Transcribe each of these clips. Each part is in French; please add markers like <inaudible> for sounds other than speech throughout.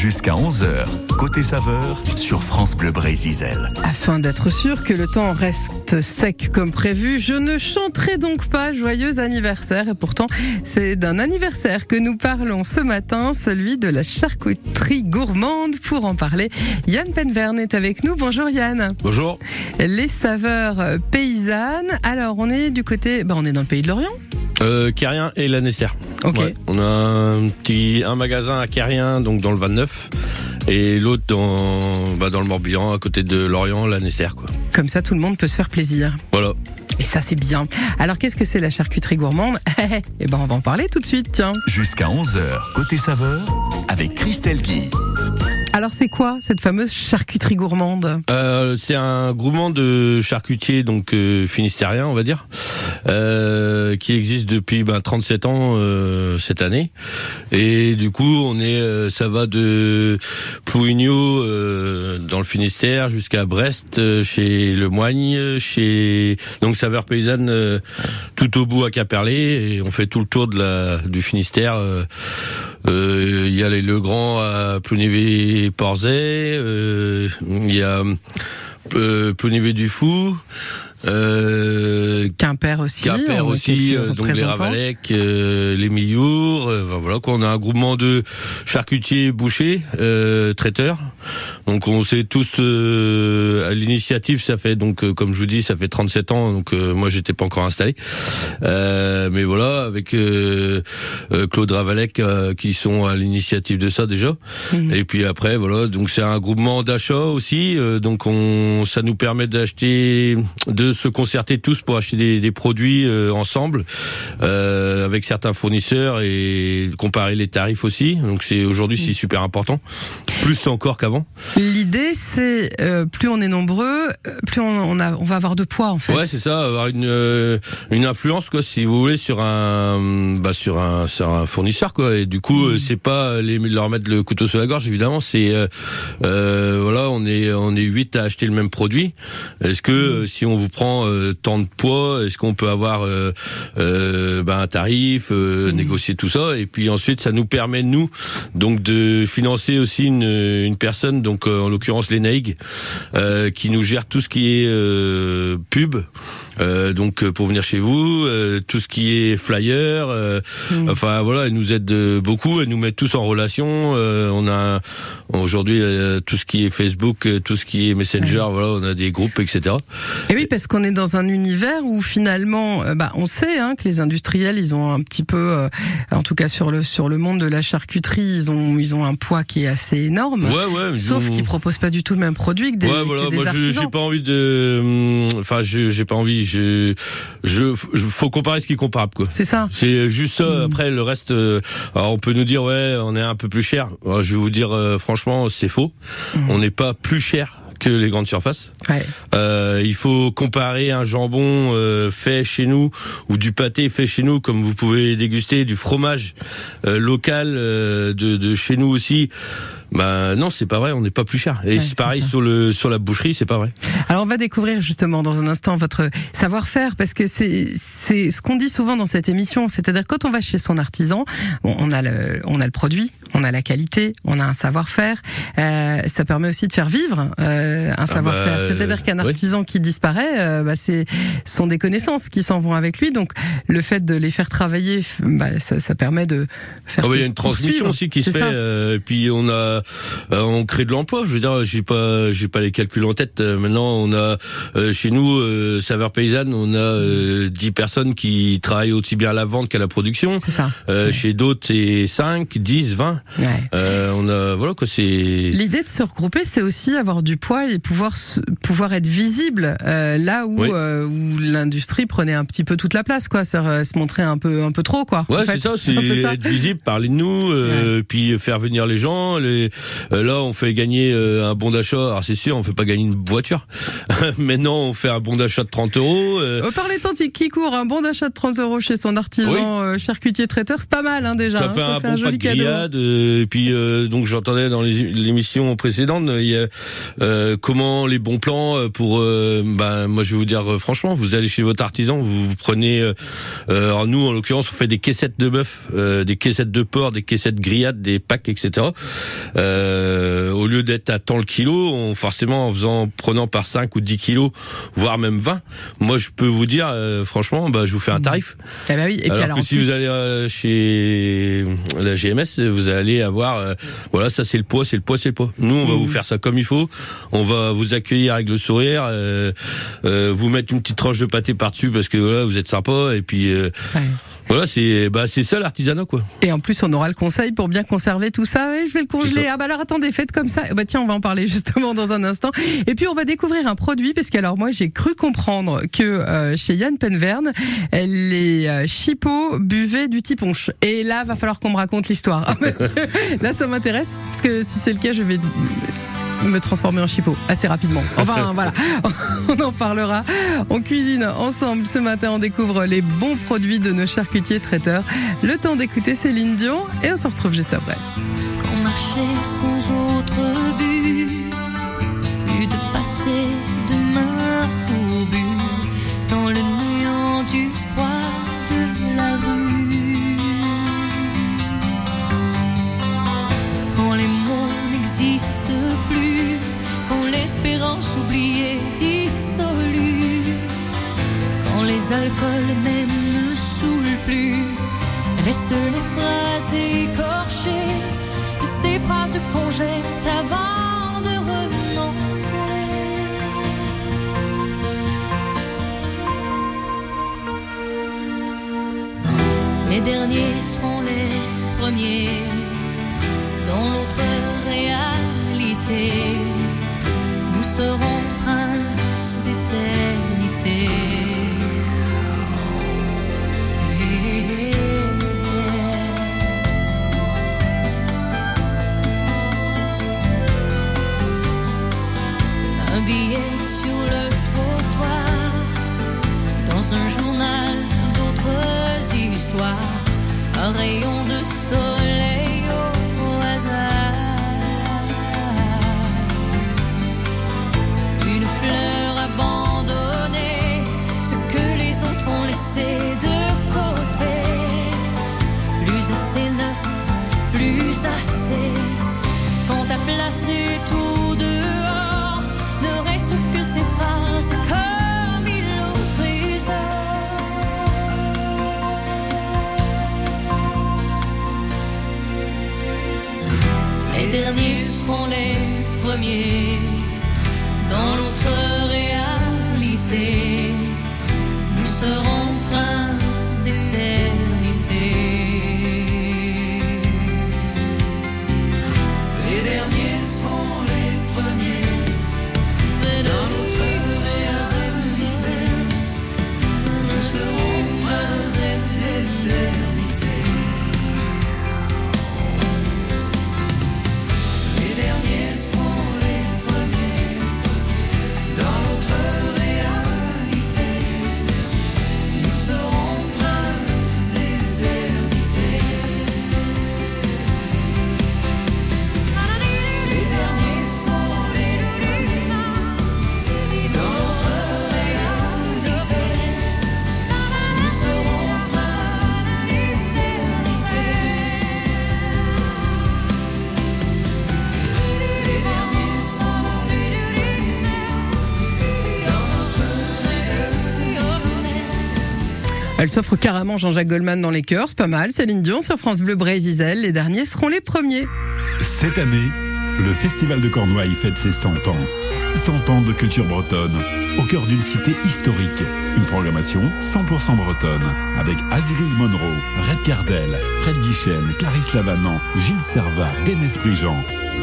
Jusqu'à 11h, côté saveur sur France Bleu Brésil. Afin d'être sûr que le temps reste sec comme prévu, je ne chanterai donc pas joyeux anniversaire. Et pourtant, c'est d'un anniversaire que nous parlons ce matin, celui de la charcuterie gourmande. Pour en parler, Yann Penverne est avec nous. Bonjour Yann. Bonjour. Les saveurs paysannes. Alors, on est du côté, bah, on est dans le pays de l'Orient. Euh, Carrien et Lanester. Ok. Ouais. On a un petit un magasin à Carrien, donc dans le 29, et l'autre dans bah, dans le Morbihan, à côté de Lorient, Lanester, quoi. Comme ça, tout le monde peut se faire plaisir. Voilà. Et ça, c'est bien. Alors, qu'est-ce que c'est la charcuterie gourmande <laughs> Eh ben, on va en parler tout de suite, tiens. Jusqu'à 11h, côté saveur avec Christelle Guy. Alors, c'est quoi cette fameuse charcuterie gourmande? Euh, c'est un groupement de charcutiers donc euh, finistériens, on va dire, euh, qui existe depuis ben, 37 ans euh, cette année. Et du coup, on est, ça va de Pouignot euh, dans le Finistère jusqu'à Brest chez Le Moigne, chez donc saveur paysanne tout au bout à Caperlé. Et on fait tout le tour du Finistère. Euh, Il y a les Legrand à Plounévé-Porzay, euh, il y a euh, Plounévé du Fou, euh, Quimper aussi. Quimper aussi, euh, donc les. Ravalec, euh, les Millours, euh, enfin, voilà quoi. On a un groupement de charcutiers, bouchers, euh, traiteurs. Donc on s'est tous euh, à l'initiative. Ça fait donc euh, comme je vous dis, ça fait 37 ans. Donc euh, moi j'étais pas encore installé, Euh, mais voilà avec euh, euh, Claude Ravalec euh, qui sont à l'initiative de ça déjà. Mhm. Et puis après voilà, donc c'est un groupement d'achat aussi. euh, donc on, ça nous permet d'acheter, de se concerter tous pour acheter des, des produits euh, ensemble euh, avec certains fournisseurs et comparer les tarifs aussi. Donc c'est aujourd'hui c'est super important, plus encore qu'avant. L'idée, c'est euh, plus on est nombreux, plus on, on, a, on va avoir de poids en fait. Ouais, c'est ça, avoir une une influence quoi, si vous voulez, sur un bah sur un sur un fournisseur quoi. Et du coup, euh, c'est pas les leur mettre le couteau sur la gorge évidemment. C'est voilà, on est on est huit à acheter le même produit. Est-ce que si on vous prend euh, tant de poids, est-ce qu'on peut avoir euh, euh, bah, un tarif, euh, négocier tout ça? Et puis ensuite, ça nous permet nous donc de financer aussi une une personne, donc euh, en l'occurrence les Naig, euh, qui nous gère tout ce qui est euh, pub. Euh, donc euh, pour venir chez vous, euh, tout ce qui est flyer, euh, enfin voilà, elle nous aide beaucoup, elle nous met tous en relation. euh, on a aujourd'hui euh, tout ce qui est Facebook, tout ce qui est Messenger, voilà, on a des groupes, etc. Et oui, parce qu'on est dans un univers où finalement, bah, on sait hein, que les industriels, ils ont un petit peu, euh, en tout cas sur le sur le monde de la charcuterie, ils ont ils ont un poids qui est assez énorme. Ouais, ouais. Sauf qu'ils proposent pas du tout le même produit que des, ouais, voilà. que des Moi, artisans. j'ai pas envie de. hum, Enfin, j'ai pas envie. Je, faut comparer ce qui est comparable, quoi. C'est ça. C'est juste ça. Mm. Après, le reste, euh, alors on peut nous dire ouais, on est un peu plus cher. Alors, je vais vous dire euh, franchement, c'est faux. Mm. On n'est pas plus cher que les grandes surfaces. Ouais. Euh, il faut comparer un jambon euh, fait chez nous ou du pâté fait chez nous, comme vous pouvez déguster du fromage euh, local euh, de, de chez nous aussi. Bah non, c'est pas vrai, on n'est pas plus cher. Et Ouais, c'est pareil ça. sur le sur la boucherie, c'est pas vrai. Alors on va découvrir justement dans un instant votre savoir-faire parce que c'est c'est ce qu'on dit souvent dans cette émission, c'est-à-dire quand on va chez son artisan, bon, on a le on a le produit, on a la qualité, on a un savoir-faire. Euh, ça permet aussi de faire vivre euh, un savoir-faire. bah, c'est-à-dire qu'un artisan qui disparaît, euh, bah, c'est ce sont des connaissances qui s'en vont avec lui. Donc le fait de les faire travailler, bah, ça, ça permet de faire. Ah bah, il y a une transmission aussi qui se fait. euh, et puis on a, euh, on crée de l'emploi. Je veux dire, j'ai pas, j'ai pas les calculs en tête. Euh, maintenant, on a euh, chez nous, euh, saveur paysanne, on a euh, 10 personnes qui travaillent aussi bien à la vente qu'à la production. C'est ça. Euh, Chez d'autres, c'est 5, 10, 20. Ouais. Euh, on a, voilà quoi, c'est. L'idée de se regrouper, c'est aussi avoir du poids et pouvoir pouvoir être visible euh, là où Oui. euh, où l'industrie prenait un petit peu toute la place, quoi. Se montrer un peu un peu trop, quoi. Ouais, c'est ça, c'est être visible, parler de nous, euh, puis faire venir les gens. Les, euh, là, on fait gagner euh, un bon d'achat. Alors c'est sûr, on fait pas gagner une voiture. <laughs> Maintenant, on fait un bon d'achat de 30 euros. euh, Au parler tant qui court, un bon d'achat de 30 euros chez son artisan Oui. euh, charcutier traiteur, c'est pas mal hein, déjà. ça hein, fait un bon joli pack cadeau. grillade, euh, et puis euh, donc j'entendais dans l'émission précédente, il y a, euh, comment les bons plans pour, ben moi je vais vous dire franchement, vous allez chez votre artisan, vous, prenez, alors nous en l'occurrence on fait des caissettes de bœuf, des caissettes de porc, des caissettes grillades, des packs, etc. au lieu d'être à tant le kilo, on, forcément en faisant, prenant par 5 ou 10 kilos, voire même 20, moi je peux vous dire franchement, bah, je vous fais un tarif. Eh ben oui. Et alors, que si vous allez chez la GMS, vous allez avoir, euh, voilà, ça c'est le poids, c'est le poids, c'est le poids. Nous, on va vous mmh. faire ça comme il faut. On va vous accueillir avec le sourire, euh, euh, vous mettre une petite tranche de pâté par-dessus parce que voilà, vous êtes sympa et puis. Voilà, c'est bah c'est ça l'artisanat quoi. Et en plus, on aura le conseil pour bien conserver tout ça. je vais le congeler. Ah bah alors attendez, faites comme ça. Bah tiens, on va en parler <laughs> justement dans un instant. Et puis on va découvrir un produit parce qu'alors moi j'ai cru comprendre que euh, chez Yann Penverne, les euh, chipots buvaient du tiponche. Et là, va falloir qu'on me raconte l'histoire. <laughs> là, ça m'intéresse parce que si c'est le cas, je vais me transformer en chipot assez rapidement. Enfin voilà, <laughs> on en parlera. On cuisine ensemble ce matin, on découvre les bons produits de nos charcutiers traiteurs. Le temps d'écouter Céline Dion et on se retrouve juste après. Quand marcher sans autre but, plus de passer de main fourbue dans le néant du froid de la rue. Quand les mots n'existent l'espérance oubliée dissolue, quand les alcools même ne saoulent plus, restent les phrases écorchées, ces phrases qu'on jette avant de renoncer. Les derniers seront les premiers dans l'autre réalité. D'éternité. Un billet sur le trottoir, dans un journal d'autres histoires, un rayon de premiers s'offre carrément Jean-Jacques Goldman dans les cœurs, pas mal. Céline Dion sur France Bleu Brésil, les derniers seront les premiers. Cette année, le Festival de Cornouailles fête ses 100 ans. 100 ans de culture bretonne, au cœur d'une cité historique. Une programmation 100% bretonne, avec Aziris Monroe, Red Cardel, Fred Guichen, Clarisse Lavanant, Gilles Servat, Denis Prigent.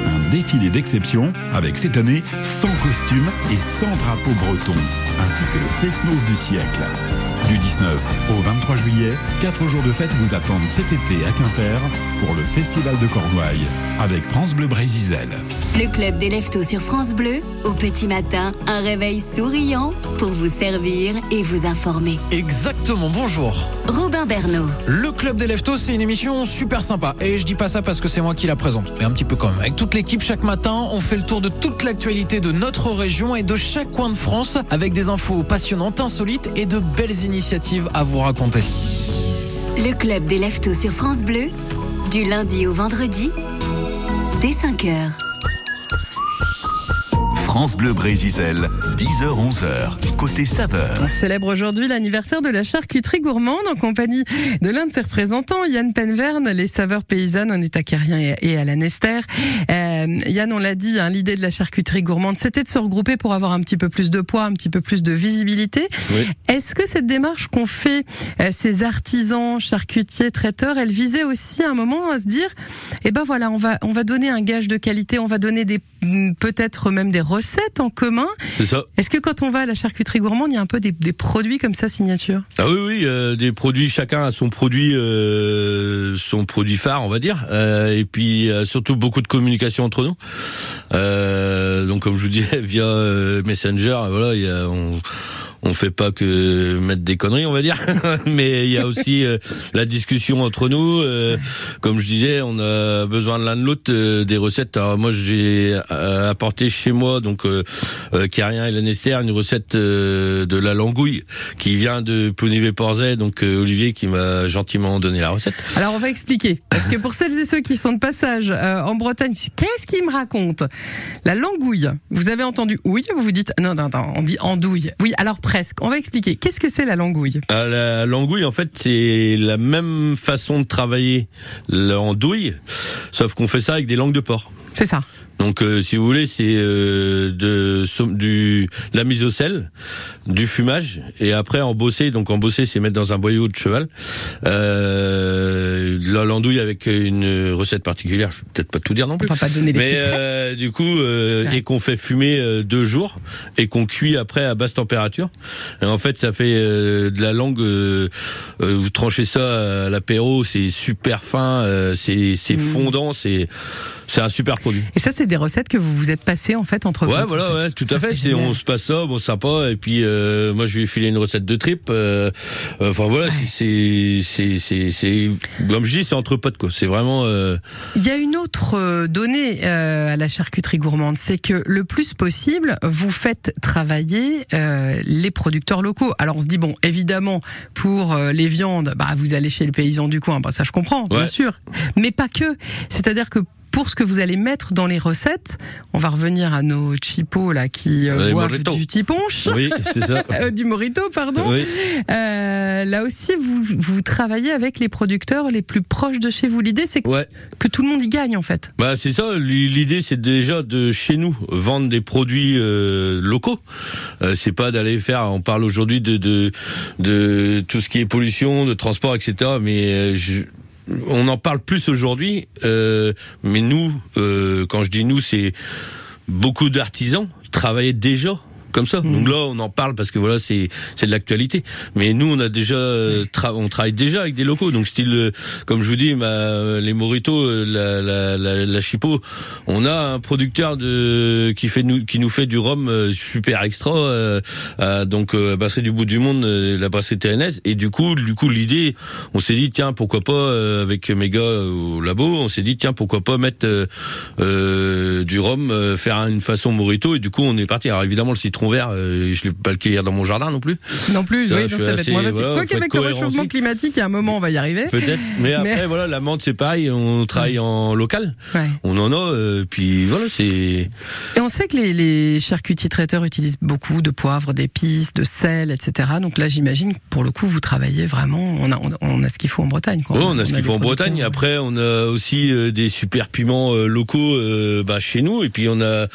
Un défilé d'exception, avec cette année 100 costumes et 100 drapeaux bretons, ainsi que le Fesnos du siècle. Du 19 au 23 juillet, quatre jours de fête vous attendent cet été à Quimper pour le Festival de Cornouailles avec France Bleu Brésisel. Le club des leftos sur France Bleu, au petit matin, un réveil souriant pour vous servir et vous informer. Exactement, bonjour. Robin Bernot. Le Club des Leftos, c'est une émission super sympa. Et je dis pas ça parce que c'est moi qui la présente, mais un petit peu quand même. Avec toute l'équipe, chaque matin, on fait le tour de toute l'actualité de notre région et de chaque coin de France, avec des infos passionnantes, insolites et de belles initiatives à vous raconter. Le club des leftos sur France Bleu, du lundi au vendredi, dès 5h. France Bleu Brésisel, 10h-11h, côté saveur. On célèbre aujourd'hui l'anniversaire de la charcuterie gourmande en compagnie de l'un de ses représentants, Yann Penverne, les saveurs paysannes en état carrien et à la Nester. Euh, Yann, on l'a dit, hein, l'idée de la charcuterie gourmande, c'était de se regrouper pour avoir un petit peu plus de poids, un petit peu plus de visibilité. Oui. Est-ce que cette démarche qu'ont fait euh, ces artisans, charcutiers, traiteurs, elle visait aussi à un moment à se dire, eh ben voilà, on va on va donner un gage de qualité, on va donner des mm, peut-être même des recettes en commun. C'est ça. Est-ce que quand on va à la charcuterie gourmande, il y a un peu des, des produits comme ça signature? Ah oui, oui, euh, des produits, chacun a son produit, euh, son produit phare, on va dire, Euh, et puis euh, surtout beaucoup de communication entre nous. Euh, donc comme je vous disais, <laughs> via euh, Messenger, voilà, il y a, on, on fait pas que mettre des conneries, on va dire, <laughs> mais il y a aussi euh, la discussion entre nous. euh, comme je disais, on a besoin de l'un de l'autre euh, des recettes. Alors moi, j'ai apporté chez moi, donc Carien et Lanester, une recette de la langouille qui vient de Ponivé-Porzay, donc Olivier qui m'a gentiment donné la recette. Alors on va expliquer, parce que pour celles et ceux qui sont de passage en Bretagne, qu'est-ce qu'il me raconte La langouille. Vous avez entendu ouille, vous vous dites non, non, non, on dit andouille. Oui, alors presque. On va expliquer. Qu'est-ce que c'est la langouille? Ah, la langouille, en fait, c'est la même façon de travailler l'andouille, sauf qu'on fait ça avec des langues de porc. C'est ça. Donc, euh, si vous voulez, c'est euh, de, du, de la mise au sel, du fumage, et après embossé. Donc, embossé, c'est mettre dans un boyau de cheval. Euh, la l'andouille avec une recette particulière. Je vais peut-être pas tout dire non On plus. va pas donner les Mais euh, du coup, euh, et qu'on fait fumer euh, deux jours et qu'on cuit après à basse température. Et en fait, ça fait euh, de la langue. euh, euh, vous tranchez ça à l'apéro, c'est super fin, euh, c'est c'est Mmh. fondant, c'est c'est un super produit. Et ça, c'est des recettes que vous vous êtes passées en fait entre Ouais, vous. voilà, ouais, tout Ça, à fait. c'est on se passe ça, bon, sympa. Et puis, euh, moi, je lui ai filé une recette de trip. euh, Enfin voilà, c'est, c'est, c'est, c'est, comme je dis, c'est entre potes quoi. C'est vraiment. euh, Il y a une autre euh, donnée euh, à la charcuterie gourmande, c'est que le plus possible, vous faites travailler euh, les producteurs locaux. Alors on se dit bon, évidemment pour euh, les viandes, bah vous allez chez le paysan du coin, bah ça je comprends, bien Ouais. sûr, mais pas que. C'est-à-dire que pour ce que vous allez mettre dans les recettes, on va revenir à nos chipos là qui euh, boivent du tiponche. Oui, ça. <laughs> Euh, du morito, pardon. Oui. Euh, là aussi, vous, vous travaillez avec les producteurs les plus proches de chez vous. L'idée, c'est que, Ouais. que tout le monde y gagne, en fait. Bah c'est ça. L'idée c'est déjà de chez nous vendre des produits euh, locaux. C'est pas d'aller faire. On parle aujourd'hui de, de de tout ce qui est pollution, de transport, etc. Mais je- on en parle plus aujourd'hui. euh, mais nous, euh, quand je dis nous, c'est beaucoup d'artisans travaillaient déjà comme ça. Donc là, on en parle parce que voilà, c'est c'est de l'actualité. Mais nous, on a déjà euh, tra- on travaille déjà avec des locaux. Donc style, euh, comme je vous dis, ma, les moritos, euh, la la la, la chipot, on a un producteur de qui fait nous qui nous fait du rhum euh, super extra. euh, à, donc euh, brasserie du bout du monde, euh, la brasserie Térénaise. Et du coup, du coup, l'idée, on s'est dit tiens, pourquoi pas euh, avec mes gars au labo, on s'est dit tiens, pourquoi pas mettre euh, euh, du rhum, euh, faire une façon morito. Et du coup, on est parti. Alors évidemment, le citron vert, euh, je l'ai pas le cueillir dans mon jardin non plus. Non plus, Ça, oui, je non, ça va être moins voilà, Quoi qu'avec le réchauffement aussi. climatique, il y a un moment, on va y arriver. Peut-être. Mais <laughs> après, voilà, la menthe, c'est pareil. On travaille en local. Ouais. On en a. euh, puis voilà, c'est. Et on sait que les, les charcutiers traiteurs utilisent beaucoup de poivre, d'épices, de sel, etc. Donc là, j'imagine que pour le coup, vous travaillez vraiment. On a, on a, ce qu'il faut en Bretagne. Quoi. Ouais, on a ce qu'il faut en. Bretagne. Après, on a aussi euh, des super piments locaux euh, bah, chez nous. Et puis on a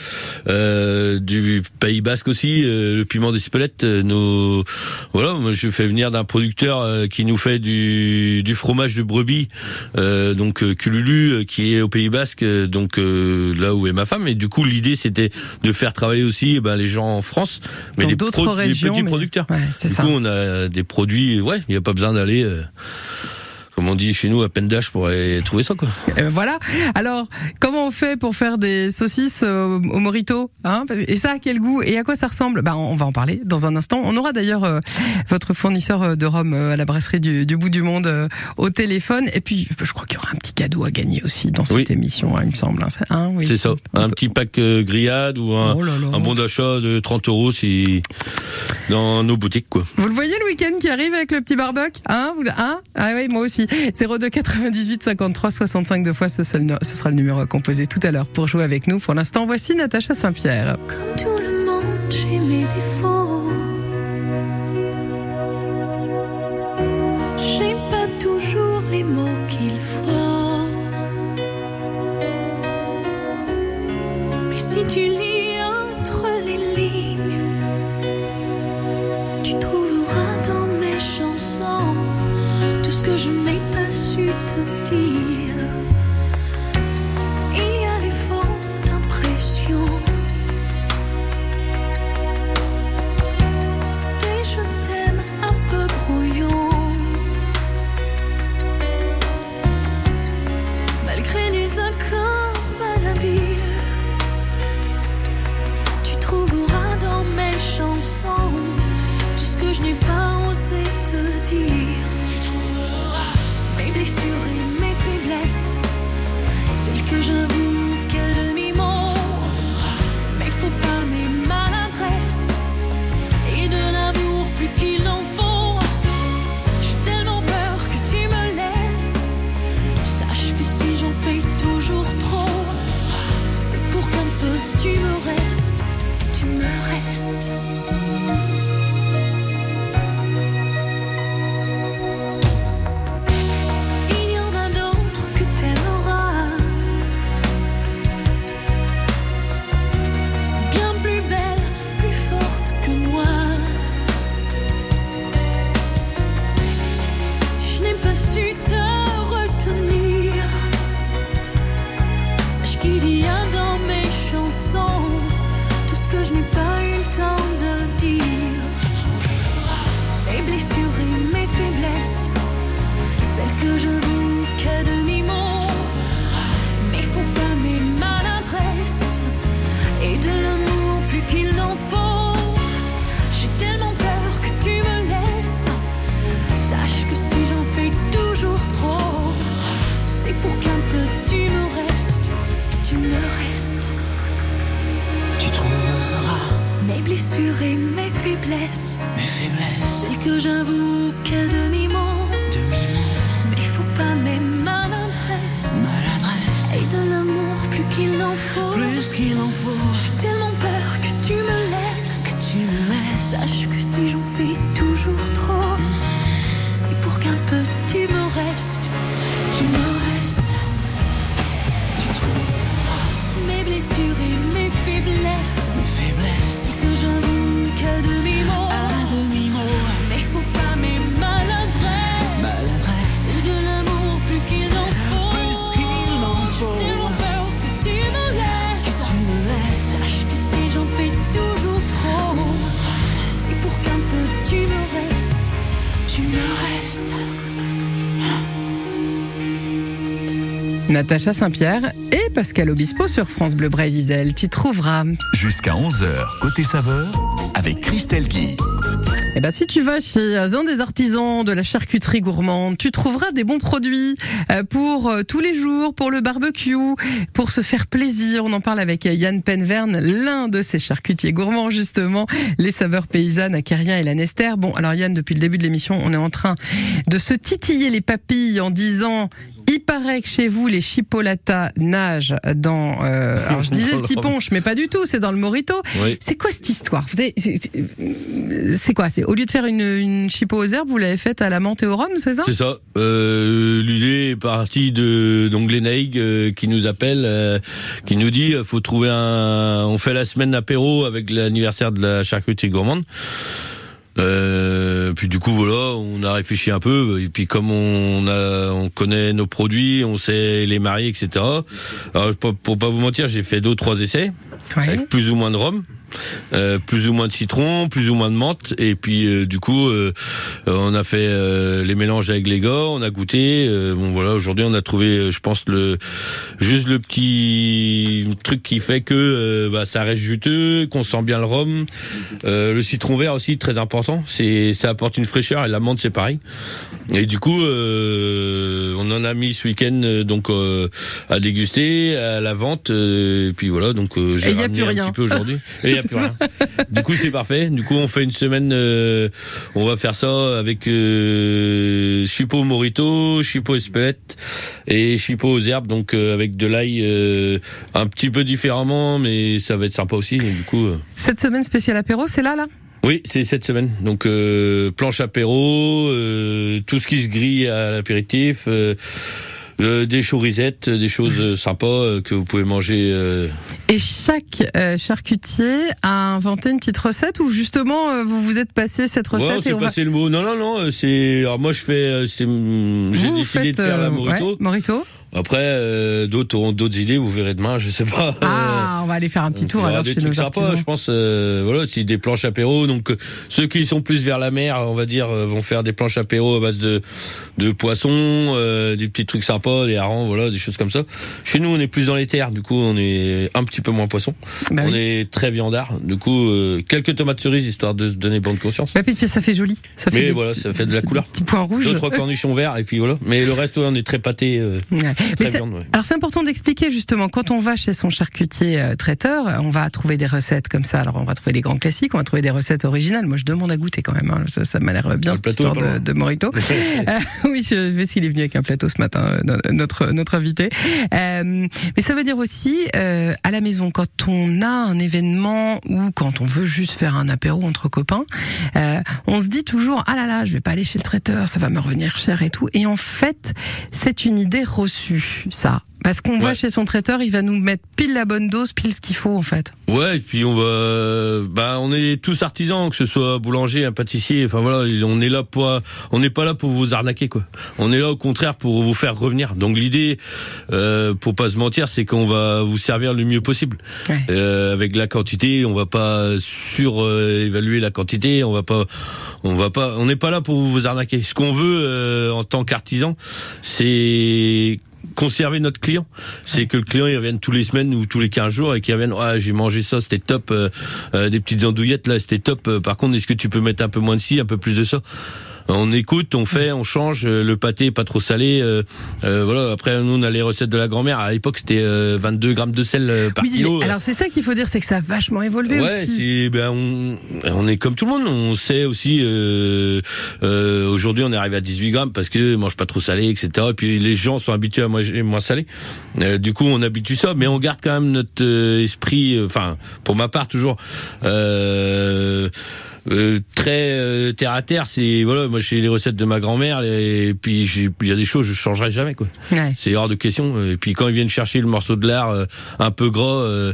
euh, du Pays Basque aussi, euh, le piment d'Espelette, euh, nos voilà, moi je fais venir d'un producteur euh, qui nous fait du, du fromage de brebis, euh, donc euh, Cululu, euh, qui est au Pays Basque, euh, donc euh, là où est ma femme. Et du coup, l'idée c'était de faire travailler aussi eh ben, les gens en France, mais les régions, petits mais- producteurs. Ouais, Du ça. coup, on a des produits, ouais, il n'y a pas besoin d'aller. Comme on dit chez nous, à peine d'âge pour aller trouver ça, quoi. Euh, voilà. Alors, comment on fait pour faire des saucisses au morito hein? Et ça, à quel goût Et à quoi ça ressemble? Bah, On va en parler dans un instant. On aura d'ailleurs euh, votre fournisseur euh, de rhum à la brasserie du, du bout du monde euh, au téléphone. Et puis, je crois qu'il y aura un petit cadeau à gagner aussi dans cette Oui. émission, hein, il me semble. hein. Oui. C'est ça. Un petit pack grillade ou un, Oh là là. un bon d'achat de 30 euros si dans nos boutiques, quoi. Vous le voyez le week-end qui arrive avec le petit barbecue Hein, hein? Ah oui, moi aussi. 02 98 53 65 deux fois, ce, seul ce sera le numéro à composer tout à l'heure pour jouer avec nous. Pour l'instant, voici Natacha Saint-Pierre. Comme tout le monde, j'ai mes défauts. J'ai pas toujours les mots qu'il faut. Mais si tu Malgré des trouveras mes blessures et mes faiblesses, mes faiblesses, celles que j'avoue qu'à demi-mot. Mais faut pas mes maladresses, maladresses. Et de l'amour plus qu'il en faut, plus qu'il en faut. J'ai tellement peur que tu me laisses, que tu me laisses. Sache que si j'en fais toujours trop, c'est pour qu'un peu tu me restes, tu me restes. Tu trouveras mes blessures et mes faiblesses, mes faiblesses. Que j'avoue qu'à demi-mot, à Natacha Saint-Pierre et Pascal Obispo sur France Bleu Brésil. Tu trouveras. Jusqu'à 11h, côté saveur, avec Christelle Guy. Eh ben, si tu vas chez un des artisans de la charcuterie gourmande, tu trouveras des bons produits euh, pour euh, tous les jours, pour le barbecue, pour se faire plaisir. On en parle avec Yann Penverne, l'un de ces charcutiers gourmands, justement, les saveurs paysannes à et la Nester. Bon, alors Yann, depuis le début de l'émission, on est en train de se titiller les papilles en disant Il paraît que chez vous, les chipolatas nagent dans. euh, <laughs> alors je disais le tiponche, mais pas du tout. C'est dans le morito. Oui. C'est quoi cette histoire? C'est- quoi? C'est au lieu de faire une, une chipo aux herbes, vous l'avez faite à la menthe et au rhum, c'est ça? C'est ça. Euh, L'idée est partie de donc Glenaïg euh, qui nous appelle, euh, qui nous dit euh, faut trouver un. On fait la semaine apéro avec l'anniversaire de la charcuterie gourmande. Euh, puis du coup voilà, on a réfléchi un peu et puis comme on a, on connaît nos produits, on sait les marier, etc. Alors pour, pour pas vous mentir, j'ai fait deux ou trois essais Ouais. avec plus ou moins de rhum. Euh, plus ou moins de citron, plus ou moins de menthe, et puis euh, du coup, euh, on a fait les mélanges avec les gars, on a goûté. bon voilà, aujourd'hui, on a trouvé, je pense le juste le petit truc qui fait que bah, ça reste juteux, qu'on sent bien le rhum. Le citron vert aussi très important, c'est ça apporte une fraîcheur et la menthe c'est pareil. Et du coup, euh, on en a mis ce week-end euh, donc euh, à déguster, à la vente, euh, et puis voilà. Donc euh, j'ai ramené plus un rien. petit peu aujourd'hui. <laughs> Et il y a plus rien. Du coup, c'est parfait. Du coup, on fait une semaine. euh, on va faire ça avec euh, chipot morito, chipot espelette et chipot aux herbes. Donc euh, avec de l'ail euh, un petit peu différemment, mais ça va être sympa aussi. Et du coup. Cette semaine spéciale apéro, c'est là, là? Oui, c'est cette semaine. Donc euh, planche apéro, euh, tout ce qui se grille à l'apéritif, euh, euh, des chorisettes, des choses euh, sympas euh, que vous pouvez manger. euh. Et chaque euh, charcutier a inventé une petite recette où justement euh, vous vous êtes passé cette recette Ouais, on s'est va- passé le mot. Non, non, non. C'est alors moi je fais. hum, j'ai vous décidé faites, de faire la morito. ouais, morito. Après, euh, d'autres auront d'autres idées. Vous verrez demain. Je sais pas. Ah, on va aller faire un petit tour alors des chez trucs nos sympas, artisans. je pense. euh, voilà, c'est des planches apéro. Donc euh, ceux qui sont plus vers la mer, on va dire, euh, vont faire des planches apéro à base de de poissons, euh, des petits trucs sympas, des harengs, voilà, des choses comme ça. Chez nous, on est plus dans les terres. Du coup, on est un petit peu moins poisson. Bah on oui. est très viandard. Du coup, euh, quelques tomates cerises histoire de se donner bonne conscience. Bah, puis ça fait joli. Ça fait Mais des- voilà, ça fait de la <laughs> couleur. Petits points rouges. Deux trois cornichons verts et puis voilà. Mais le reste, ouais, on est très pâté. euh, Ouais. Mais très c'est- viande. ouais. Alors c'est important d'expliquer justement quand on va chez son charcutier euh, traiteur, on va trouver des recettes comme ça. Alors on va trouver des grands classiques, on va trouver des recettes originales. Moi je demande à goûter quand même. hein. Ça, ça m'a l'air bien cette histoire de, de Morito. <laughs> Euh, oui, je vais s'il est venu avec un plateau ce matin, euh, no- notre notre invité. Mais ça veut dire aussi à la maison quand on a un événement ou quand on veut juste faire un apéro entre copains, on se dit toujours ah là là, je vais pas aller chez le traiteur, ça va me revenir cher et tout. Et en fait, c'est une idée reçue, ça. Parce qu'on va Ouais. chez son traiteur, il va nous mettre pile la bonne dose, pile ce qu'il faut en fait. Ouais, et puis on va, bah, on est tous artisans, que ce soit boulanger, un pâtissier. Enfin voilà, on est là pour, on n'est pas là pour vous arnaquer quoi. On est là au contraire pour vous faire revenir. Donc l'idée, euh, pour pas se mentir, c'est qu'on va vous servir le mieux possible. Ouais. Euh, avec la quantité, on va pas sur euh, la quantité, on va pas, on va pas, on n'est pas là pour vous arnaquer. Ce qu'on veut euh, en tant qu'artisan, c'est conserver notre client. C'est que le client il revienne tous les semaines ou tous les 15 jours et qu'il revienne ah j'ai mangé ça c'était top euh, euh, des petites andouillettes là c'était top Euh, par contre est-ce que tu peux mettre un peu moins de ci un peu plus de ça? On écoute, on fait, on change. euh, Le pâté est pas trop salé. euh, euh, voilà. Après, nous, on a les recettes de la grand-mère. À l'époque, c'était euh, 22 grammes de sel par Oui, kilo. alors c'est ça qu'il faut dire, c'est que ça a vachement évolué Ouais, aussi. c'est ben on, on est comme tout le monde. On sait aussi. Euh, euh, Aujourd'hui, on est arrivé à 18 grammes parce que mange pas trop salé, etc. Et puis les gens sont habitués à manger moins salé. Euh, du coup, on habitue ça, mais on garde quand même notre esprit. Enfin, pour ma part, toujours. Euh, euh, très euh, terre à terre, c'est voilà, moi j'ai les recettes de ma grand-mère et puis il y a des choses je changerai jamais quoi. Ouais. C'est hors de question. Et puis quand ils viennent chercher le morceau de lard euh, un peu gras, euh,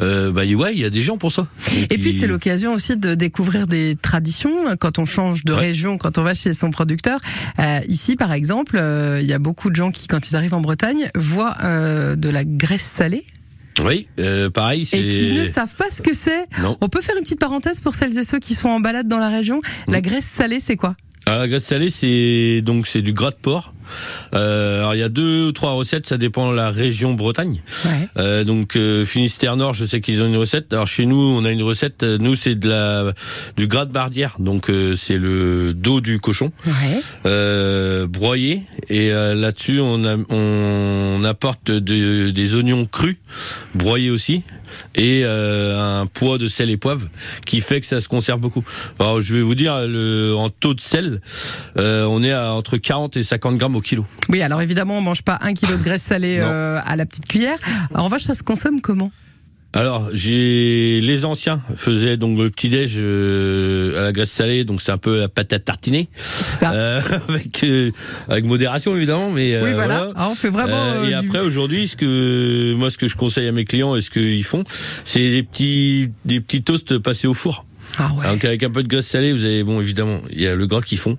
euh, bah ouais, il y a des gens pour ça. Et puis c'est l'occasion aussi de découvrir des traditions hein, quand on change de Ouais. région, quand on va chez son producteur. Euh, ici, par exemple, euh, il y a beaucoup de gens qui, quand ils arrivent en Bretagne, voient euh, de la graisse salée Oui, euh, pareil, et qui ne savent pas ce que c'est. On peut faire une petite parenthèse pour celles et ceux qui sont en balade dans la région. La graisse salée, c'est quoi? Ah, la graisse salée, c'est donc c'est du gras de porc. Euh, alors il y a deux ou trois recettes, ça dépend de la région Bretagne. Ouais. Euh, donc euh, Finistère Nord, je sais qu'ils ont une recette. Alors chez nous, on a une recette. Nous, c'est de la du gras de bardière. Donc euh, c'est le dos du cochon Ouais. euh, broyé et euh, là-dessus on, a- on apporte de- des oignons crus broyés aussi et euh, un poids de sel et poivre qui fait que ça se conserve beaucoup. Alors je vais vous dire le en taux de sel, euh, on est à entre 40 et 50 grammes au kilo. Oui, alors évidemment, on mange pas un kilo de graisse salée euh, à la petite cuillère. En revanche, ça se consomme comment? Alors, j'ai les anciens faisaient donc le petit déj à la graisse salée, donc c'est un peu la ça euh, <laughs> avec euh, avec modération évidemment, mais Oui, euh, voilà. Ah, on fait vraiment. Euh, euh, et du- après aujourd'hui, ce que moi ce que je conseille à mes clients et ce qu'ils font, c'est des petits des petits toasts passés au four. Ah ouais. Donc avec un peu de graisse salée, vous avez bon évidemment, il y a le gras qu'ils font,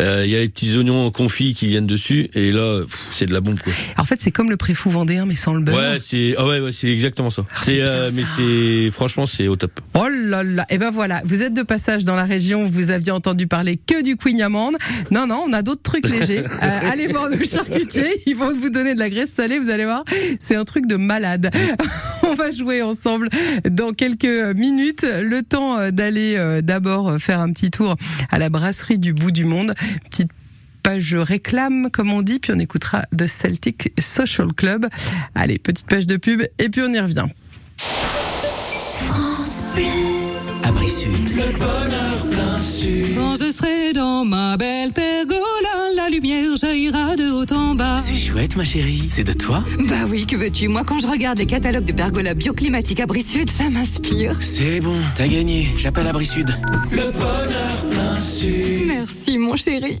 Euh, il y a les petits oignons confits qui viennent dessus, et là c'est de la bombe quoi. En fait, c'est comme le préfou vendéen, mais sans le beurre. Ouais, c'est ah ouais, ouais c'est exactement ça. Ah, c'est euh, mais c'est franchement c'est au top. Oh là là Et ben voilà, vous êtes de passage dans la région, vous aviez entendu parler que du queen amande. Non, non, on a d'autres trucs légers. <laughs> Euh, allez voir nos charcutiers, ils vont vous donner de la graisse salée, vous allez voir, c'est un truc de malade. <laughs> on va jouer ensemble dans quelques minutes. Le temps euh, d'aller euh, d'abord euh, faire un petit tour à la brasserie du bout du monde. Petite page réclame, comme on dit, puis on écoutera The Celtic Social Club. Allez, petite page de pub, et puis on y revient. Abri Sud. Quand je serai dans ma belle pergola, la lumière jaillira C'est chouette, ma chérie. C'est de toi Bah oui, que veux-tu? Moi, quand je regarde les catalogues de pergola bioclimatique à Sud, ça m'inspire. C'est bon, t'as gagné. J'appelle Abri Sud. Merci, mon chéri.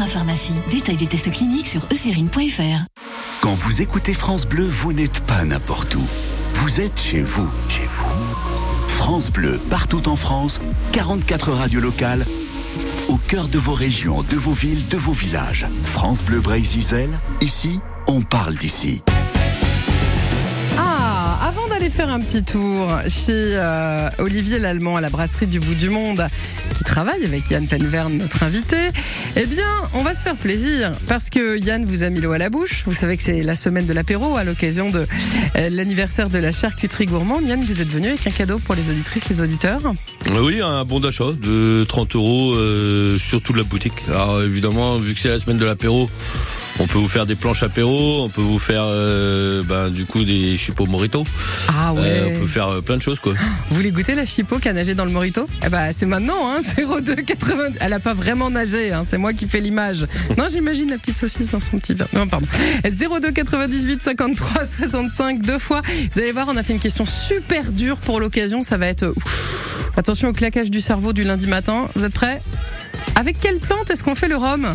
parapharmacie. Détail des tests cliniques sur eucérine.fr. Quand vous écoutez France Bleu, vous n'êtes pas n'importe où. Vous êtes chez vous. Chez vous. France Bleu, partout en France, 44 radios locales, au cœur de vos régions, de vos villes, de vos villages. France Bleu Bray-Zizel, ici, on parle d'ici. Ah, avant d'aller faire un petit tour chez euh, Olivier Lallemand à la brasserie du bout du monde, qui travaille avec Yann Penverne, notre invité, eh bien, on va se faire plaisir parce que Yann vous a mis l'eau à la bouche. Vous savez que c'est la semaine de l'apéro à l'occasion de euh, l'anniversaire de la charcuterie gourmande. Yann, vous êtes venu avec un cadeau pour les auditrices, les auditeurs. Oui, un bon d'achat de 30 euros euh, sur toute la boutique. Alors évidemment, vu que c'est la semaine de l'apéro, on peut vous faire des planches apéro, on peut vous faire euh, ben, du coup des chipots morito. Ah ouais. Euh, on peut faire euh, plein de choses quoi. Vous voulez goûter la chipot qui a nagé dans le morito? Eh ben, c'est maintenant, hein, <laughs> 02 80. Elle a pas vraiment nagé, hein, c'est moi qui fais l'image. Non, j'imagine la petite saucisse dans son petit verre. Non, pardon. 02 98 53 65 deux fois. Vous allez voir, on a fait une question super dure pour l'occasion. Ça va être. ouf. Attention au claquage du cerveau du lundi matin. Vous êtes prêts? Avec quelle plante est-ce qu'on fait le rhum?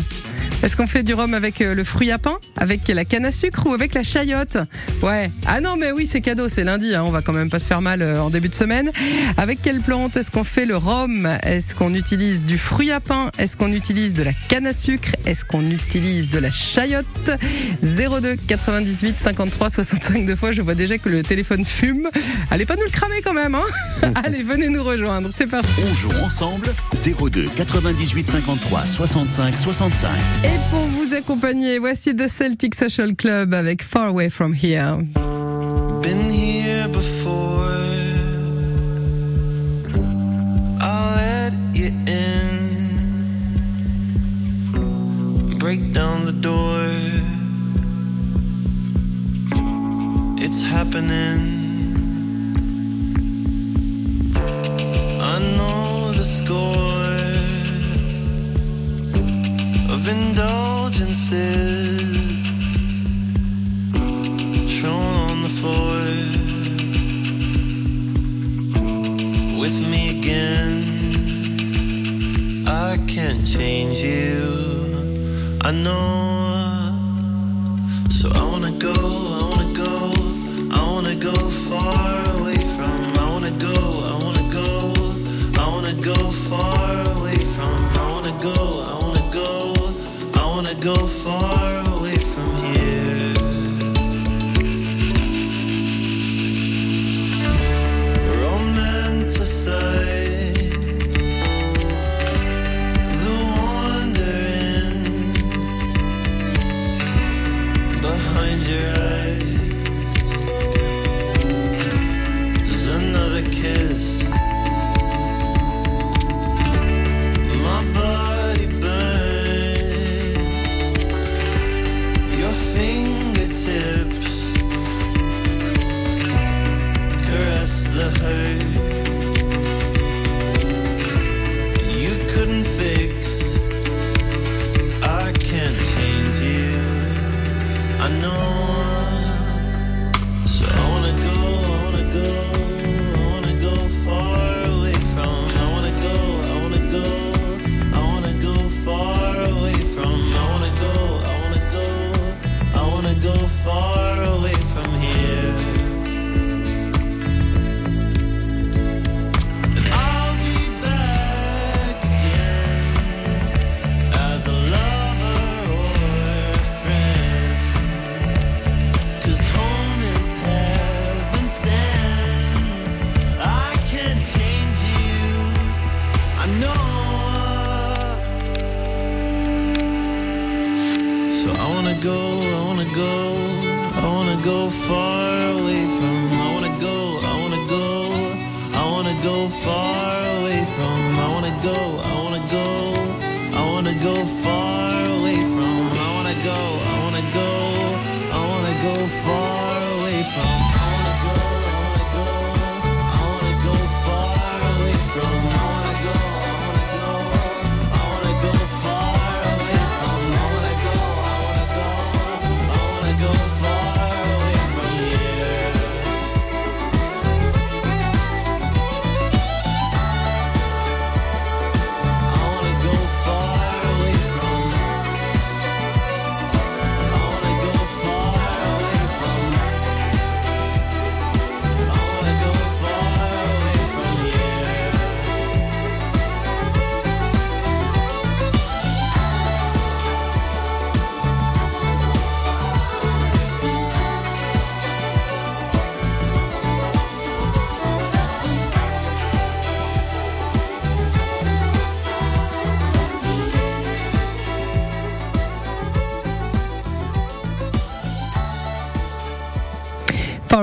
Est-ce qu'on fait du rhum avec euh, le fruit à pain, avec la canne à sucre ou avec la chayotte Ouais. Ah non, mais oui, c'est cadeau, c'est lundi. Hein, on va quand même pas se faire mal euh, en début de semaine. Avec quelle plante est-ce qu'on fait le rhum? Est-ce qu'on utilise du fruit à pain? Est-ce qu'on utilise de la canne à sucre? Est-ce qu'on utilise de la chayotte 02 98 53 65 deux fois. Je vois déjà que le téléphone fume. Allez pas nous le cramer quand même. Hein <laughs> Allez, venez nous rejoindre. C'est parti. On joue ensemble 02 98 53 65 65. Et pour vous accompagner, voici The Celtic Social Club avec Far Away From Here. Been here before. I'll let you in. Break down the door. It's happening. I know the score with me again. I can't change you, wanna go far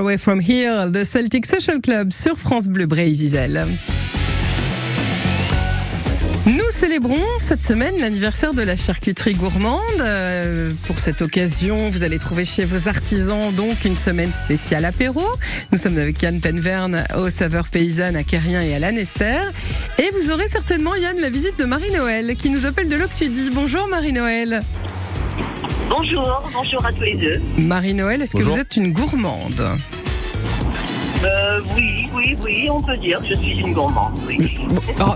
Away From Here, The Celtic Social Club sur France Bleu Bray-Zizel. Nous célébrons cette semaine l'anniversaire de la charcuterie gourmande. Euh, pour cette occasion, vous allez trouver chez vos artisans donc une semaine spéciale apéro. Nous sommes avec Yann Penverne aux saveurs paysannes à Quérien et à Lanester. Et vous aurez certainement, Yann, la visite de Marie-Noël qui nous appelle de l'Octudie. Bonjour Marie-Noël. Bonjour, bonjour à tous les deux. Marie-Noël, est-ce que Bonjour. vous êtes une gourmande Euh, oui, oui, oui, on peut dire que je suis une gourmande, oui.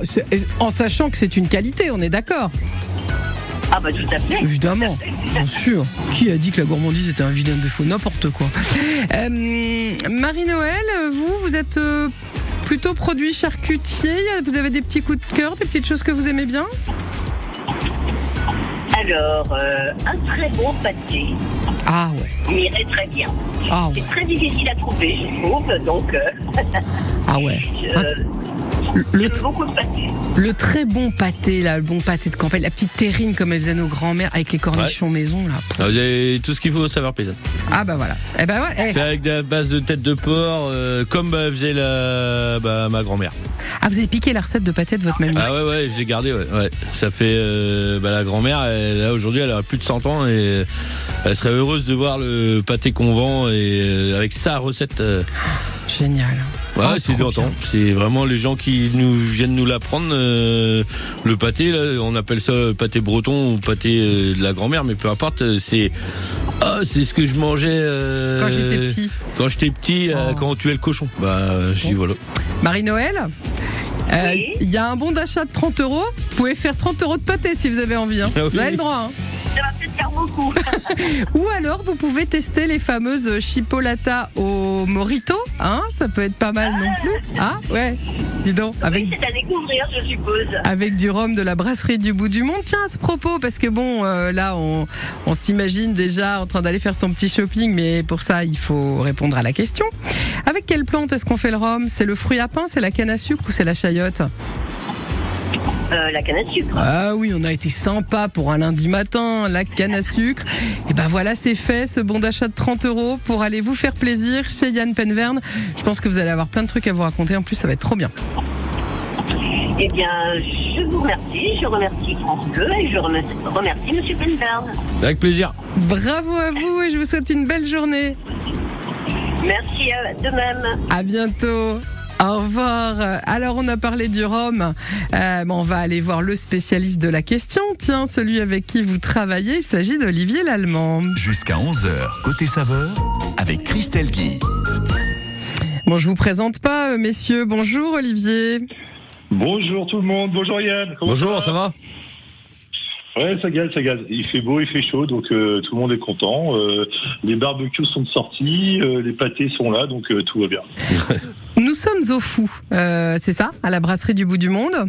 C'est- En sachant que c'est une qualité, on est d'accord Ah bah tout à fait. Évidemment, bien sûr. Qui a dit que la gourmandise était un vilain défaut N'importe quoi. Euh, Marie-Noël, vous, vous êtes euh, plutôt produit charcutier Vous avez des petits coups de cœur, des petites choses que vous aimez bien? Alors, euh, un très bon pâté Ah ouais. m'irait très bien. Ah C'est très difficile à trouver, je trouve, donc euh, <laughs> Ah ouais. je- Le, pâté. très bon pâté, là, le bon pâté de campagne, la petite terrine comme elles faisaient nos grands-mères avec les cornichons maison, là. Ah, Vous avez tout ce qu'il faut au saveur paysanne. Ah bah voilà. Eh ouais. eh. C'est avec de la base de tête de porc, euh, comme bah, faisait la, bah, ma grand-mère. Ah, vous avez piqué la recette de pâté de votre mamie Ah ouais, ouais, je l'ai gardé, ouais. ouais. Ça fait, euh, bah, la grand-mère, elle, là, aujourd'hui, elle a plus de 100 ans et elle serait heureuse de voir le pâté qu'on vend et euh, avec sa recette. Génial. Ouais, Ah, c'est d'antan. C'est vraiment les gens qui nous viennent nous l'apprendre. euh, le pâté, là, on appelle ça pâté breton ou pâté euh, de la grand-mère, mais peu importe. C'est ah, c'est ce que je mangeais euh, Quand j'étais petit. Oh. Quand j'étais petit, euh, quand on tuait le cochon. Bah, je dis voilà. Marie-Noël euh, il y a un bon d'achat de 30 euros. Vous pouvez faire 30 euros de pâté si vous avez envie. hein. Ah oui. Vous avez le droit. hein. Beaucoup. <laughs> Ou alors, vous pouvez tester les fameuses chipolata au morito. Hein, ça peut être pas mal non plus. Ah, ouais. Dis donc, avec, C'est à découvrir, je suppose. avec du rhum de la brasserie du bout du monde. Tiens, à ce propos, parce que bon, euh, là, on, on s'imagine déjà en train d'aller faire son petit shopping, mais pour ça, il faut répondre à la question. Avec quelle plante est-ce qu'on fait le rhum? C'est le fruit à pain, c'est la canne à sucre ou c'est la chayotte Euh, la canne à sucre. Ah oui, on a été sympa pour un lundi matin, la canne à sucre. Et ben voilà, c'est fait, ce bon d'achat de 30 euros pour aller vous faire plaisir chez Yann Penverne. Je pense que vous allez avoir plein de trucs à vous raconter. En plus, ça va être trop bien. Eh bien, je vous remercie. Je remercie France Bleu et je remercie, remercie Monsieur Penverne. Avec plaisir. Bravo à vous et je vous souhaite une belle journée. Merci euh, de même. À bientôt. Au revoir. Alors, on a parlé du rhum. Euh, on va aller voir le spécialiste de la question. Tiens, celui avec qui vous travaillez, il s'agit d'Olivier Lallemand. Jusqu'à 11h, côté saveur, avec Christelle Guy. Bon, je vous présente pas, euh, messieurs. Bonjour, Olivier. Bonjour tout le monde, bonjour Yann. Comment Bonjour, ça va? Ouais, ça gale, ça gale. Il fait beau, il fait chaud, donc euh, tout le monde est content. Euh, les barbecues sont sortis, euh, les pâtés sont là, donc tout va bien. <laughs> Nous sommes au fou, c'est ça, à la brasserie du bout du monde.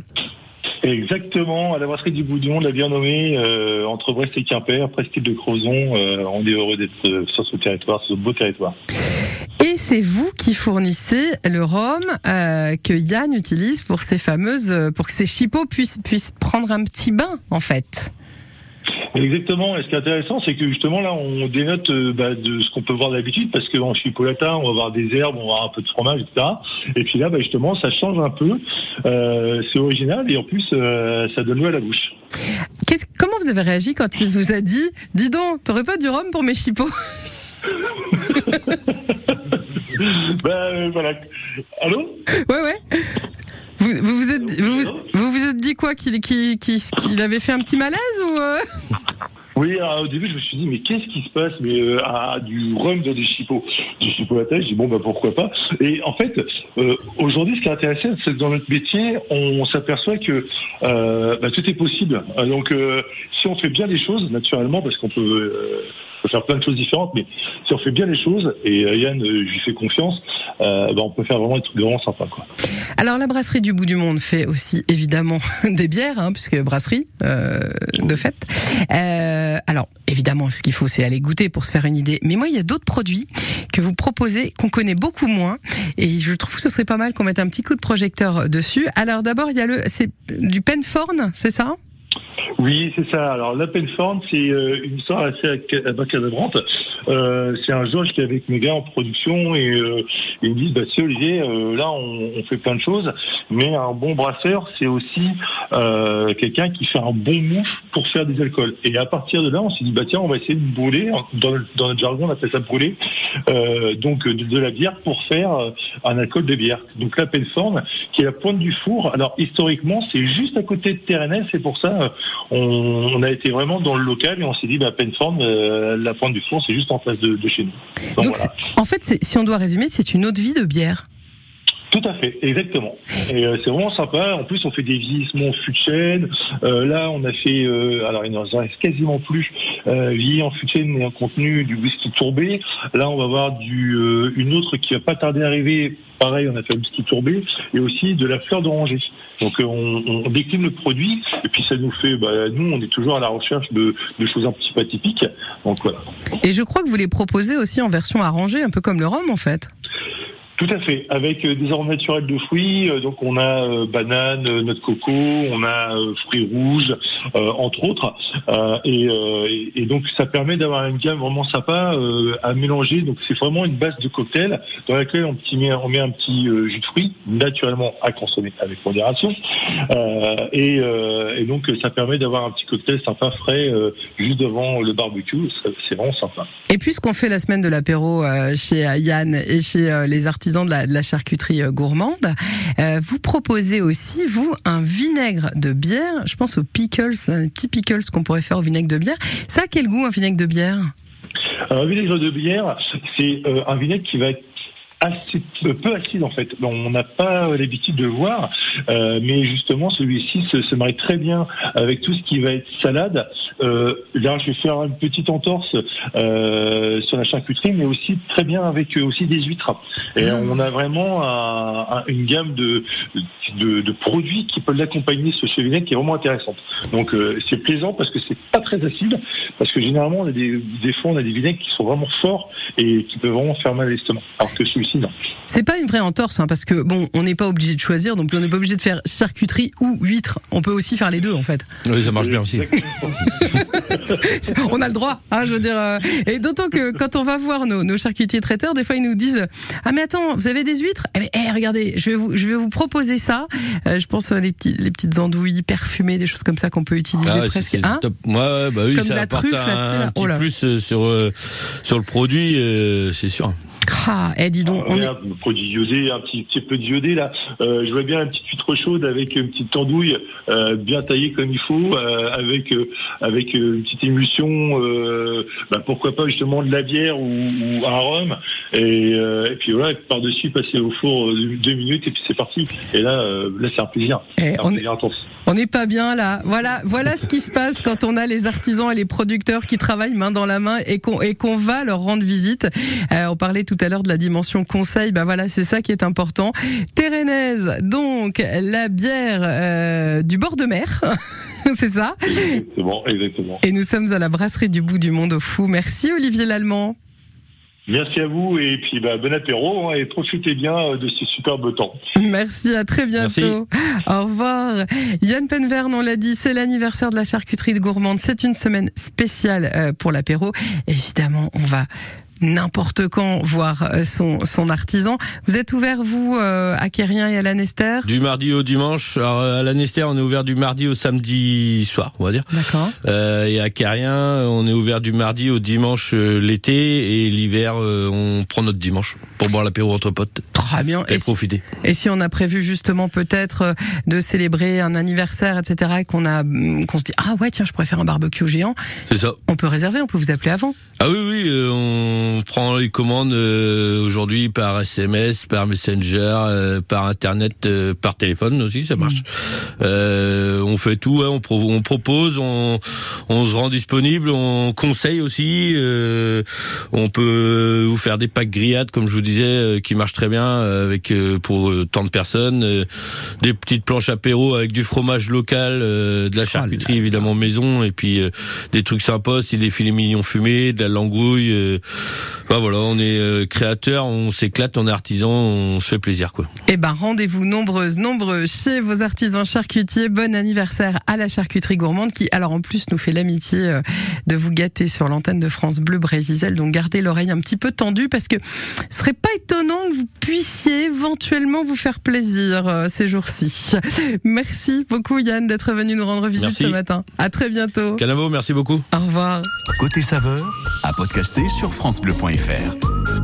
Exactement, à la brasserie du bout du monde, la bien nommée, euh, entre Brest et Quimper, presqu'île de Crozon. euh, on est heureux d'être euh, sur ce territoire, sur ce beau territoire. Et c'est vous qui fournissez le rhum que Yann utilise pour ces fameuses, pour que ces chipots puissent, puissent prendre un petit bain, en fait. Exactement. Et ce qui est intéressant, c'est que justement là, on dénote euh, bah, de ce qu'on peut voir d'habitude, parce qu'en chipolata, on va avoir des herbes, on va avoir un peu de fromage, etc. Et puis là, bah, justement, ça change un peu. Euh, c'est original et en plus, euh, ça donne l'eau à la bouche. Comment vous avez réagi quand il vous a dit, dis donc, t'aurais pas du rhum pour mes chipots? <laughs> Bah euh, voilà. Allô? Ouais, ouais. Vous vous, vous êtes, vous, vous vous êtes dit quoi Qu'il avait fait un petit malaise ou euh? Oui, alors, au début, je me suis dit, mais qu'est-ce qui se passe Mais euh, à du rhum dans des chipots, du chipolatage, je dis bon, bah pourquoi pas? Et en fait, euh, aujourd'hui, ce qui est intéressant, c'est que dans notre métier, on s'aperçoit que euh, bah, tout est possible. Euh, Donc, euh, si on fait bien les choses, naturellement, parce qu'on peut, peut faire plein de choses différentes, mais si on fait bien les choses, et euh, Yann, euh, lui fais confiance, euh, bah, on peut faire vraiment des trucs vraiment sympas. Quoi. Alors la brasserie du bout du monde fait aussi évidemment <laughs> des bières, hein, puisque brasserie euh, de fait. Euh, alors évidemment, ce qu'il faut, c'est aller goûter pour se faire une idée. Mais moi, il y a d'autres produits que vous proposez qu'on connaît beaucoup moins, et je trouve que ce serait pas mal qu'on mette un petit coup de projecteur dessus. Alors d'abord, il y a le, c'est du Penforn, c'est ça? Oui, c'est ça. Alors, la Penform, c'est euh, une histoire assez ac- abracadabrante. Euh, c'est un jour, j'étais avec mes gars en production et euh, ils me disent, bah, sais, Olivier, euh, là, on, fait plein de choses, mais un bon brasseur, c'est aussi euh, quelqu'un qui fait un bon mouf pour faire des alcools. Et à partir de là, on s'est dit, bah, tiens, on va essayer de brûler, dans, notre jargon, on appelle ça brûler, euh, donc de, la bière pour faire euh, un alcool de bière. Donc, la Penform, qui est la pointe du four. Alors, historiquement, c'est juste à côté de Terrenès, c'est pour ça, euh, on, on a été vraiment dans le local et on s'est dit, bah, Penform, euh, la pointe du four, c'est juste en face de, de chez nous. Donc, Donc, voilà. c'est- en fait, si on doit résumer, c'est une de vie de bière. Tout à fait, exactement. Et euh, c'est vraiment sympa. En plus, on fait des vieillissements fût de chêne. Euh, là, on a fait, euh, alors il n'en reste quasiment plus, euh, vieilli en fût de chêne et en contenu du whisky tourbé. Là, on va avoir du, euh, une autre qui va pas tarder à arriver. Pareil, on a fait un whisky tourbé et aussi de la fleur d'oranger. Donc, euh, on, on décline le produit et puis ça nous fait, bah, nous, on est toujours à la recherche de, de choses un petit peu atypiques. Donc voilà. Et je crois que vous les proposez aussi en version arrangée, un peu comme le rhum en fait. Tout à fait, avec euh, des arômes naturels de fruits. euh, donc on a euh, banane, noix de coco, on a fruits rouges, entre autres. Et, donc ça permet d'avoir une gamme vraiment sympa à mélanger. Donc c'est vraiment une base de cocktail dans laquelle on, met, un petit jus de fruits, naturellement à consommer avec modération. Et, donc ça permet d'avoir un petit cocktail sympa frais juste devant le barbecue. C'est vraiment sympa. Et puisqu'on fait la semaine de l'apéro chez Yann et chez les artisans de la, charcuterie euh, gourmande, euh, vous proposez aussi, vous, un vinaigre de bière. Je pense aux pickles, là, les petits pickles qu'on pourrait faire au vinaigre de bière. Ça a quel goût, un vinaigre de bière? Un vinaigre de bière, c'est euh, un vinaigre qui va être assez peu, peu acide en fait. On n'a pas l'habitude de voir, euh, mais justement celui-ci se, se marie très bien avec tout ce qui va être salade. Euh, là, je vais faire une petite entorse euh, sur la charcuterie, mais aussi très bien avec euh, aussi des huîtres. Et on a vraiment un- un- une gamme de, de, de produits qui peuvent l'accompagner ce chevinet qui est vraiment intéressante. Donc euh, c'est plaisant parce que c'est pas très acide, parce que généralement on a des, des fois on a des vinaigres qui sont vraiment forts et qui peuvent vraiment faire mal à l'estomac. Alors que celui-ci non. C'est pas une vraie entorse, hein, parce que bon, on n'est pas obligé de choisir, donc on n'est pas obligé de faire charcuterie ou huître. On peut aussi faire les deux, en fait. Oui, ça marche bien aussi. <laughs> on a le droit, hein, je veux dire. euh, et d'autant que quand on va voir nos, nos charcutiers traiteurs, des fois ils nous disent ah mais attends, vous avez des huîtres? Eh mais eh, regardez, je vais vous je vais vous proposer ça. Euh, je pense euh, les petits les petites andouilles parfumées, des choses comme ça qu'on peut utiliser Ah presque. Hein top. Ouais, bah oui, Comme ça de la apporte truffe, un, là-dessus, là. un petit Oh là. plus euh, sur euh, sur le produit, euh, c'est sûr. Ah, eh dis donc, on est- Regarde, produit iodé, un petit, petit peu d'iodé là. Euh, je vois bien une petite huître chaude avec une petite andouille euh, bien taillée comme il faut, euh, avec euh, avec une petite émulsion. bah, pourquoi pas justement de la bière ou, ou un rhum. Et, et puis voilà, par dessus passer au four deux minutes et puis c'est parti. Et là, là c'est un plaisir. Eh, un on est- intense. On n'est pas bien là. Voilà, voilà ce qui se passe quand on a les artisans et les producteurs qui travaillent main dans la main et qu'on et qu'on va leur rendre visite. On parlait tout à l'heure de la dimension conseil. Bah voilà, c'est ça qui est important. Térénaise, donc la bière euh, du bord de mer, <laughs> c'est ça. Exactement, exactement. Et nous sommes à la brasserie du bout du monde au fou. Merci Olivier Lallemand. Merci à vous et puis bah, bon apéro hein, et profitez bien euh, de ce superbe temps. Merci, à très bientôt. Au revoir. Yann Penverne, on l'a dit, c'est l'anniversaire de la charcuterie de gourmande. C'est une semaine spéciale euh, pour l'apéro. Évidemment, on va n'importe quand voir euh, son, son artisan. Vous êtes ouvert, vous, euh, à Kérien et à l'Anester Du mardi au dimanche. Alors, à l'Anester, on est ouvert du mardi au samedi soir, on va dire. D'accord. Euh, et à Carien, on est ouvert du mardi au dimanche euh, l'été et l'hiver, euh, on prend notre dimanche pour boire l'apéro entre potes. Très bien. Et, Et si- profiter. Et si on a prévu justement peut-être euh, de célébrer un anniversaire, etc., et qu'on a, hum, qu'on se dit ah ouais tiens je pourrais faire un barbecue géant, C'est ça. on peut réserver, on peut vous appeler avant. Ah oui, oui, euh, on prend les commandes euh, aujourd'hui par SMS, par Messenger, euh, par Internet, euh, par téléphone aussi, ça marche. Euh, on fait tout, hein, on, pro- on propose, on, on se rend disponible, on conseille aussi. euh, on peut vous faire des packs grillades, comme je vous disais, euh, qui marchent très bien euh, avec euh, pour euh, tant de personnes. des petites planches apéro avec du fromage local, de la charcuterie évidemment maison, et puis des trucs sympas, aussi des filets mignons fumés, de la langouille. Enfin, voilà, on est créateur, on s'éclate, on est artisan, on se fait plaisir quoi. Eh ben, rendez-vous nombreuses, nombreux chez vos artisans charcutiers. Bon anniversaire à la charcuterie gourmande qui, alors en plus, nous fait l'amitié de vous gâter sur l'antenne de France Bleu Brésisel. Donc gardez l'oreille un petit peu tendue parce que ce serait pas étonnant que vous puissiez éventuellement vous faire plaisir euh, ces jours-ci. Merci beaucoup Yann d'être venu nous rendre visite Merci. ce matin. À très bientôt. Canavo, merci beaucoup. Au revoir. Côté saveur, à podcaster sur FranceBleu.fr.